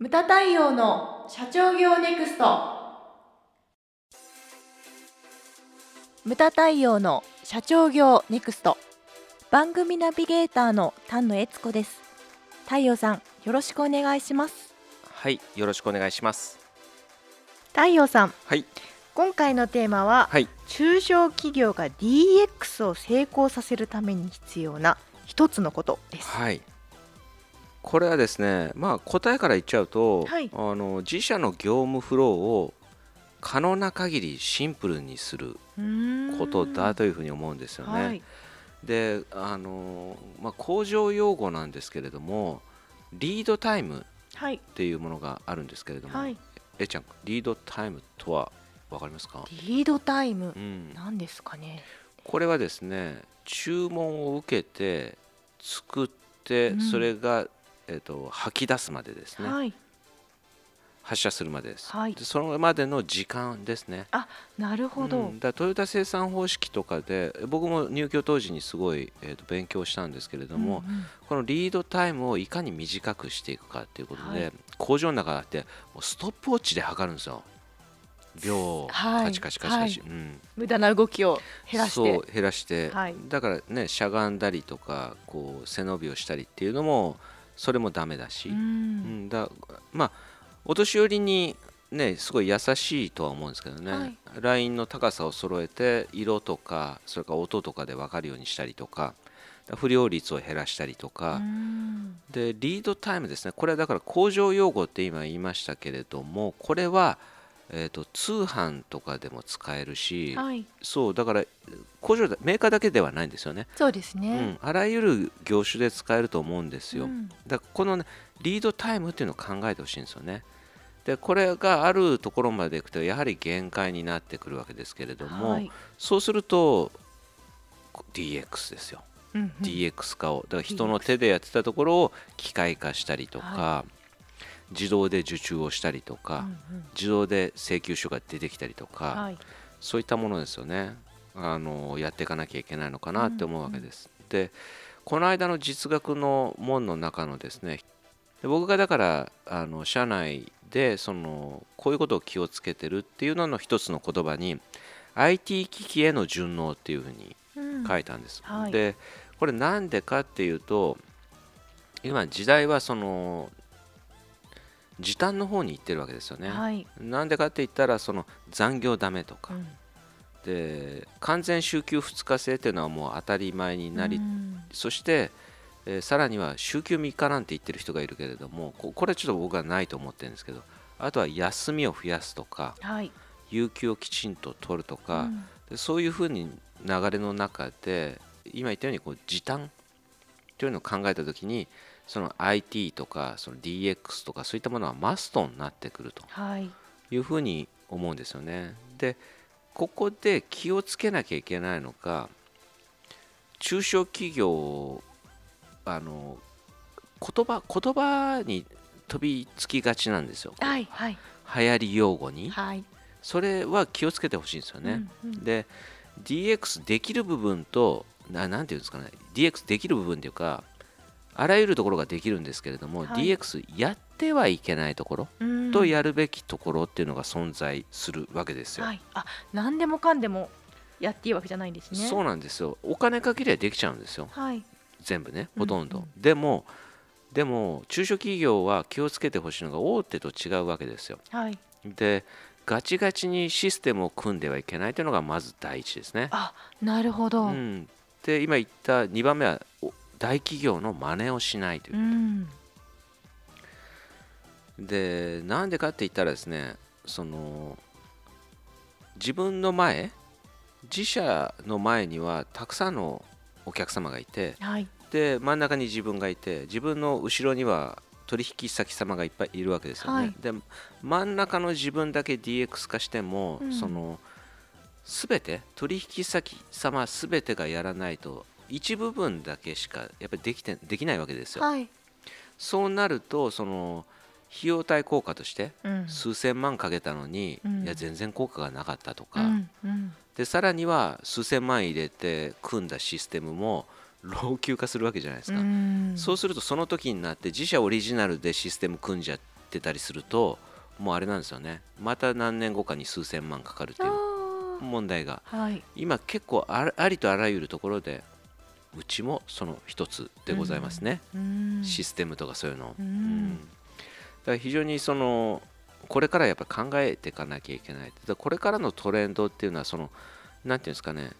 ムタ太陽の社長業ネクスト。ムタ太陽の社長業ネクスト。番組ナビゲーターの丹野悦子です。太陽さんよろしくお願いします。はい、よろしくお願いします。太陽さんはい、今回のテーマは、はい、中小企業が DX を成功させるために必要な一つのことです。はい。これはですね、まあ答えから言っちゃうと、はい。あの自社の業務フローを可能な限りシンプルにすることだというふうに思うんですよね。はい。で、あのまあ工場用語なんですけれども、リードタイムっはい。ていうものがあるんですけれども、はい。えちゃん、リードタイムとはわかりますか？リードタイム？うん。なんですかね。これはですね注文を受けて作って、うん。それが、えー、と吐き出すまでですね、はい。発射するまでです、はい。でそのまでの時間ですね。なるほど、うん。だトヨタ生産方式とかで僕も入居当時にすごい、えー、と勉強したんですけれども、うんうん。このリードタイムをいかに短くしていくかっていうことで、はい。工場の中だってもうストップウォッチで測るんですよ。秒をはい。カチカチカチカチ、うん、無駄な動きを減らして。そう減らして、はい。だからねしゃがんだりとかこう背伸びをしたりっていうのもそれもダメだし、ううん。んだまあお年寄りにねすごい優しいとは思うんですけどね、はい。ラインの高さを揃えて色とかそれから音とかで分かるようにしたりとか不良率を減らしたりとか、うん。でリードタイムですね。これはだから工場用語って今言いましたけれどもこれは、えー、と通販とかでも使えるし、はい。そうだから工場だメーカーだけではないんですよね、そうですうね、ん、あらゆる業種で使えると思うんですよ、うん。だからこの、ね、リードタイムっていうのを考えてほしいんですよね。でこれがあるところまでいくとやはり限界になってくるわけですけれども、はい。そうすると DX ですよ。うんうん。DX 化を。だから人の手でやってたところを機械化したりとか、は自動で受注をしたりとか、うんうん。自動で請求書が出てきたりとか、はい。そういったものですよね。あのやっていかなきゃいけないのかなって思うわけです。でこの間の実学の門の中のですねで僕がだからあの社内でそのこういうことを気をつけてるっていうのの一つの言葉に IT 機器への順応っていうふうにうん。書いたんです。はい。でこれなんでかっていうと今時代はその時短の方に行ってるわけですよね。はい。なんでかって言ったらその残業ダメとか、うん。で完全週休2日制っていうのはもう当たり前になり、うん。そして、えーさらには週休3日なんて言ってる人がいるけれどもここれちょっと僕はないと思ってるんですけどあとは休みを増やすとかはい。有給をきちんと取るとか、うん。でそういうふうに流れの中で今言ったようにこう時短というのを考えた時にその IT とかその DX とかそういったものはマストになってくるとはいいうふうに思うんですよね。でここで気をつけなきゃいけないのが中小企業あの言葉言葉に飛びつきがちなんですよ。はいはい流行り用語にはいそれは気をつけてほしいんですよね。うんうんで DX できる部分とななんていうんですかね DX できる部分っていうかあらゆるところができるんですけれども、はい。DX やってはいけないところうん。とやるべきところっていうのが存在するわけですよ。はい。あ何でもかんでもやっていいわけじゃないんですね。そうなんですよ。お金かけりゃできちゃうんですよ。はい。全部ねほとんど、うん。うんでもでも中小企業は気をつけてほしいのが大手と違うわけですよ。はい。でガチガチにシステムを組んではいけないというのがまず第一ですね。あなるほど。ううん。ん、で今言った2番目はお大企業の真似をしないという、でなんでかって言ったらですねその自分の前自社の前にはたくさんのお客様がいてはい。で真ん中に自分がいて自分の後ろには取引先様がいっぱいいるわけですよね、はい。で真ん中の自分だけ DX 化しても、うん。その全て取引先様全てがやらないと一部分だけしかやっぱりできてできないわけですよ、はい。そうなるとその費用対効果としてうん。数千万かけたのに、うん。いや全然効果がなかったとか、うんうん。でさらには数千万入れて組んだシステムも 老朽化するわけじゃないですか、うん。そうするとその時になって自社オリジナルでシステム組んじゃっってたりするともうあれなんですよね。また何年後かに数千万かかるっていうあ問題が。ーはい。今結構ありとあらゆるところでうちもその一つでございますね、うん。システムとかそういうの、うん。うん。だから非常にそのこれからやっぱ考えていかなきゃいけない。だこれからのトレンドっていうのはそのなんていうんですかね。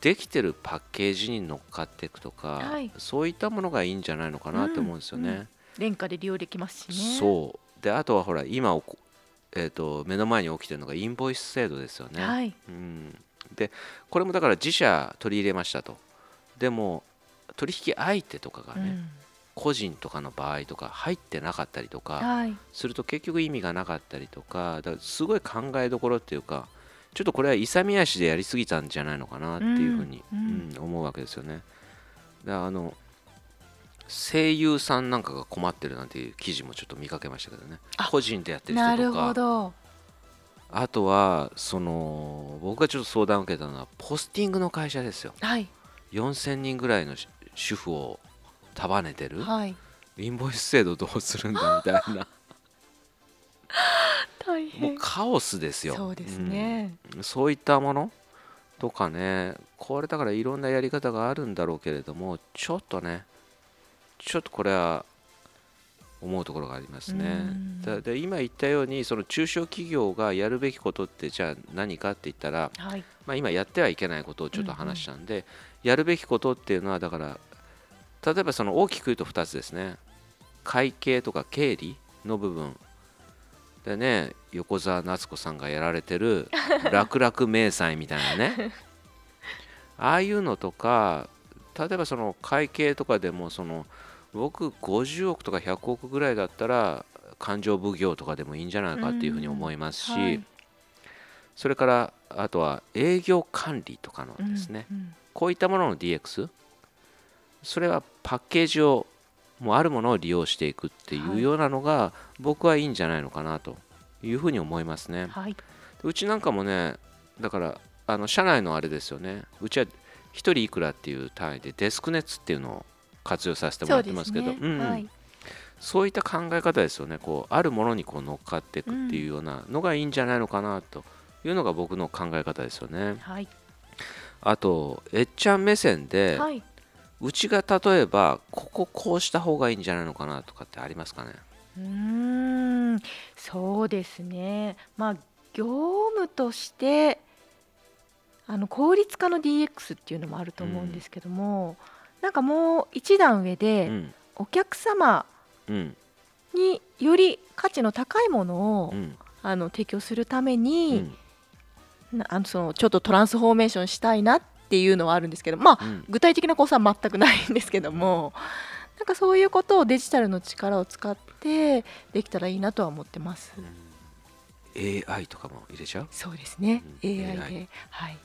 できてるパッケージに乗っかっていくとか、はい。そういったものがいいんじゃないのかなって思うんですよね。うんうん廉価で利用できますしね。そう。であとはほら今えー、と目の前に起きてるのがインボイス制度ですよね。はい。うん、でこれもだから自社取り入れましたとでも取引相手とかがね、うん。個人とかの場合とか入ってなかったりとかはい。すると結局意味がなかったりとかだからすごい考えどころっていうかちょっとこれは勇み足でやりすぎたんじゃないのかなっていうふうに、うん。うんうん。思うわけですよね。であの声優さんなんかが困ってるなんていう記事もちょっと見かけましたけどね。あ個人でやってる人とか。あとはその僕がちょっと相談を受けたのはポスティングの会社ですよ。はい4000人ぐらいのし主婦を束ねてるはい。インボイス制度どうするんだみたいな。もう大変カオスですよ。そうですね、うん。そういったものとかねこれだからいろんなやり方があるんだろうけれどもちょっとねちょっとこれは思うところがありますね。で今言ったようにその中小企業がやるべきことってじゃあ何かって言ったら、はい。まあ、今やってはいけないことをちょっと話したんで、やるべきことっていうのはだから例えばその大きく言うと2つですね。会計とか経理の部分。でね横澤夏子さんがやられてる 楽々明細みたいなね。ああいうのとか例えばその会計とかでもその僕50億とか100億ぐらいだったら勘定奉行とかでもいいんじゃないかっていうふうに思いますし、うんはい。それからあとは営業管理とかのですね、うんうん。こういったものの DX それはパッケージをもうあるものを利用していくっていはいうようなのが僕はいいんじゃないのかなというふうに思いますね。はい、うちなんかもねだからあの社内のあれですよね。うちは1人いくらっていう単位でデスクネッツっていうのを活用させてもらってますけど。ね。うんうん。はい。そういった考え方ですよね。こうあるものにこう乗っかっていくっていうようなのがいいんじゃないのかなというのが僕の考え方ですよね。はい、あとえっちゃん目線で、はい、うちが例えばこここうした方がいいんじゃないのかなとかってありますかね？うーん。そうですね。まあ業務としてあの効率化の DX っていうのもあると思うんですけども、なんかもう一段上うで、ん。お客様うん。により価値の高いものを、うん。あの提供するためうに、あのそのちょっとトランスフォーメーションしたいなっていうのはあるんですけどまあうん。具体的な構想は全くないんですけどもなんかそういうことをデジタルの力を使ってできたらいいなとは思ってます。AI とかも入れちゃう？そうですね、うん。AI で、AI はい、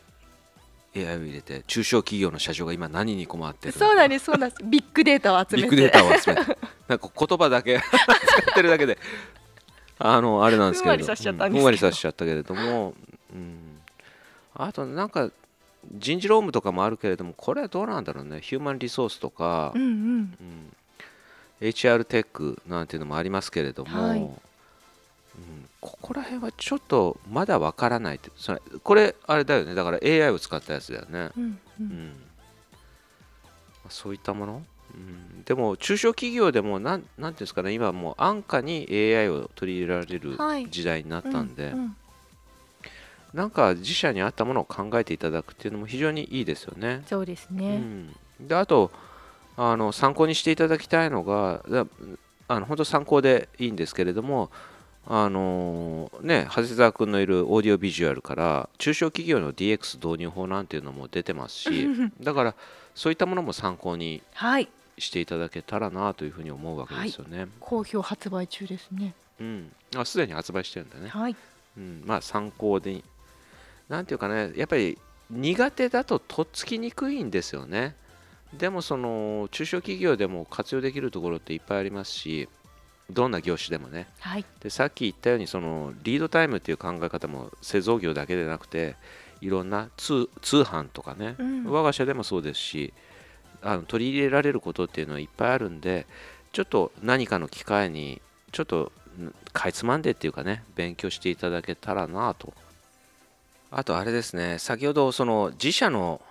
AI を入れて中小企業の社長が今何に困ってるのそうなんですそうなんです。ビッグデータを集めて。ビッグデータを集めて。なんか言葉だけ 使ってるだけであのあれなんですけれど。ふんわりさせちゃったけれども、うん、あとなんか人事労務とかもあるけれどもこれはどうなんだろうね。ヒューマンリソースとか、うんうん。うん。HR テックなんていうのもありますけれども、はい。うん、ここら辺はちょっとまだわからないって。それこれあれだよね。だから AI を使ったやつだよね、うんううん。んそういったもの、うん、でも中小企業でもなんなんていうんですかね。今はもう安価に AI を取り入れられるはい。時代になったんで、うんうんなんか自社に合ったものを考えていただくっていうのも非常にいいですよね。そうですうね、ん、であとあの参考にしていただきたいのがだあの本当参考でいいんですけれどもあのね長谷沢君のいるオーディオビジュアルから中小企業の DX 導入法なんていうのも出てますし だからそういったものも参考にはい。していただけたらなというふうに思うわけですよね。好評発売中ですね。うん、あすでに発売してるんだね。はい。うん、まあ参考でなんていうかねやっぱり苦手だととっつきにくいんですよね。でもその中小企業でも活用できるところっていっぱいありますしどんな業種でもね。はい。でさっき言ったようにそのリードタイムっていう考え方も製造業だけでなくていろんな通通販とかね、うん。我が社でもそうですしあの取り入れられることっていうのはいっぱいあるんでちょっと何かの機会にちょっとかいつまんでっていうかね勉強していただけたらなとあとあれですね先ほどその自社の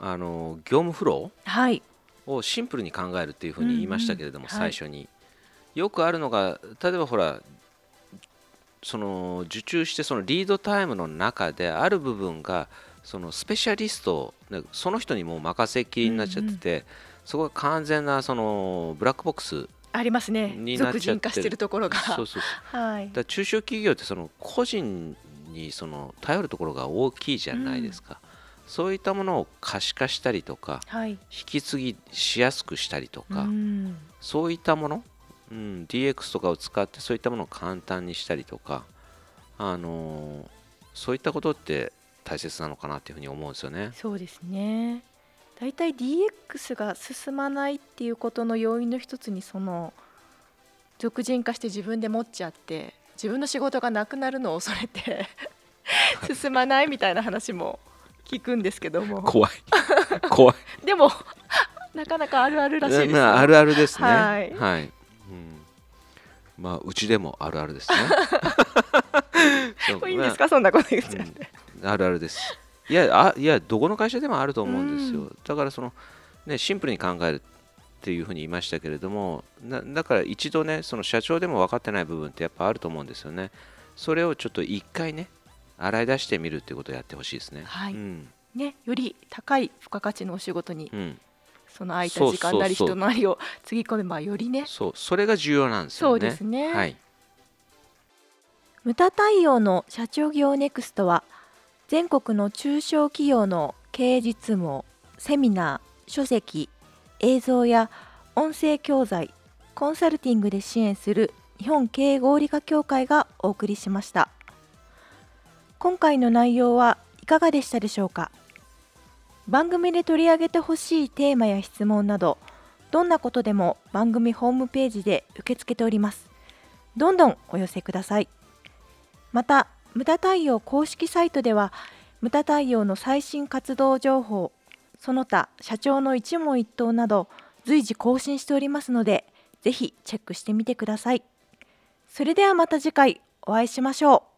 あの業務フロはい。ーをシンプルに考えるっていうふうに言いましたけれども、うんうんはい。最初に、よくあるのが例えばほらその受注してそのリードタイムの中である部分がそのスペシャリストねその人にもう任せっきりになっちゃってて、そこが完全なそのブラックボックスありますね。になっちゃって俗人化してるところが。そうそうそう。はい。だ中小企業ってその個人にその頼るところが大きいじゃないですか、そういったものを可視化したりとかはい。引き継ぎしやすくしたりとか、うん。そういったもの、うん、DX とかを使ってそういったものを簡単にしたりとか、あのーそういったことって大切なのかなっていうふうに思うんですよね。そうですね。だいたい DX が進まないっていうことの要因の一つにその俗人化して自分で持っちゃって自分の仕事がなくなるのを恐れて進まないみたいな話も聞くんですけども。怖い。怖い。でもなかなかあるあるらしいですよ。まああるあるですね。はい。うん。まあうちでもあるあるですね。いいんですか？そんなこと言っちゃっうん。て、あるあるです。いやあいやどこの会社でもあると思うんですよ。うだからそのねシンプルに考えるっていうふうに言いましたけれどもなだから一度ねその社長でも分かってない部分ってやっぱあると思うんですよね。それをちょっと一回ね洗い出してみるっていうことをやってほしいですね。はいうんねより高い付加価値のお仕事にうん、その空いた時間なり人なりをつぎ込めばよりねそうそれが重要なんですよね。そうですねはい。無駄対応の社長業ネクストは全国の中小企業の経営実務をセミナー書籍映像や音声教材コンサルティングで支援する日本経営合理化協会がお送りしました。今回の内容はいかがでしたでしょうか？番組で取り上げてほしいテーマや質問などどんなことでも番組ホームページで受け付けております。どんどんお寄せください。また無駄対応公式サイトでは無駄対応の最新活動情報その他社長の一問一答など随時更新しておりますのでぜひチェックしてみてください。それではまた次回お会いしましょう。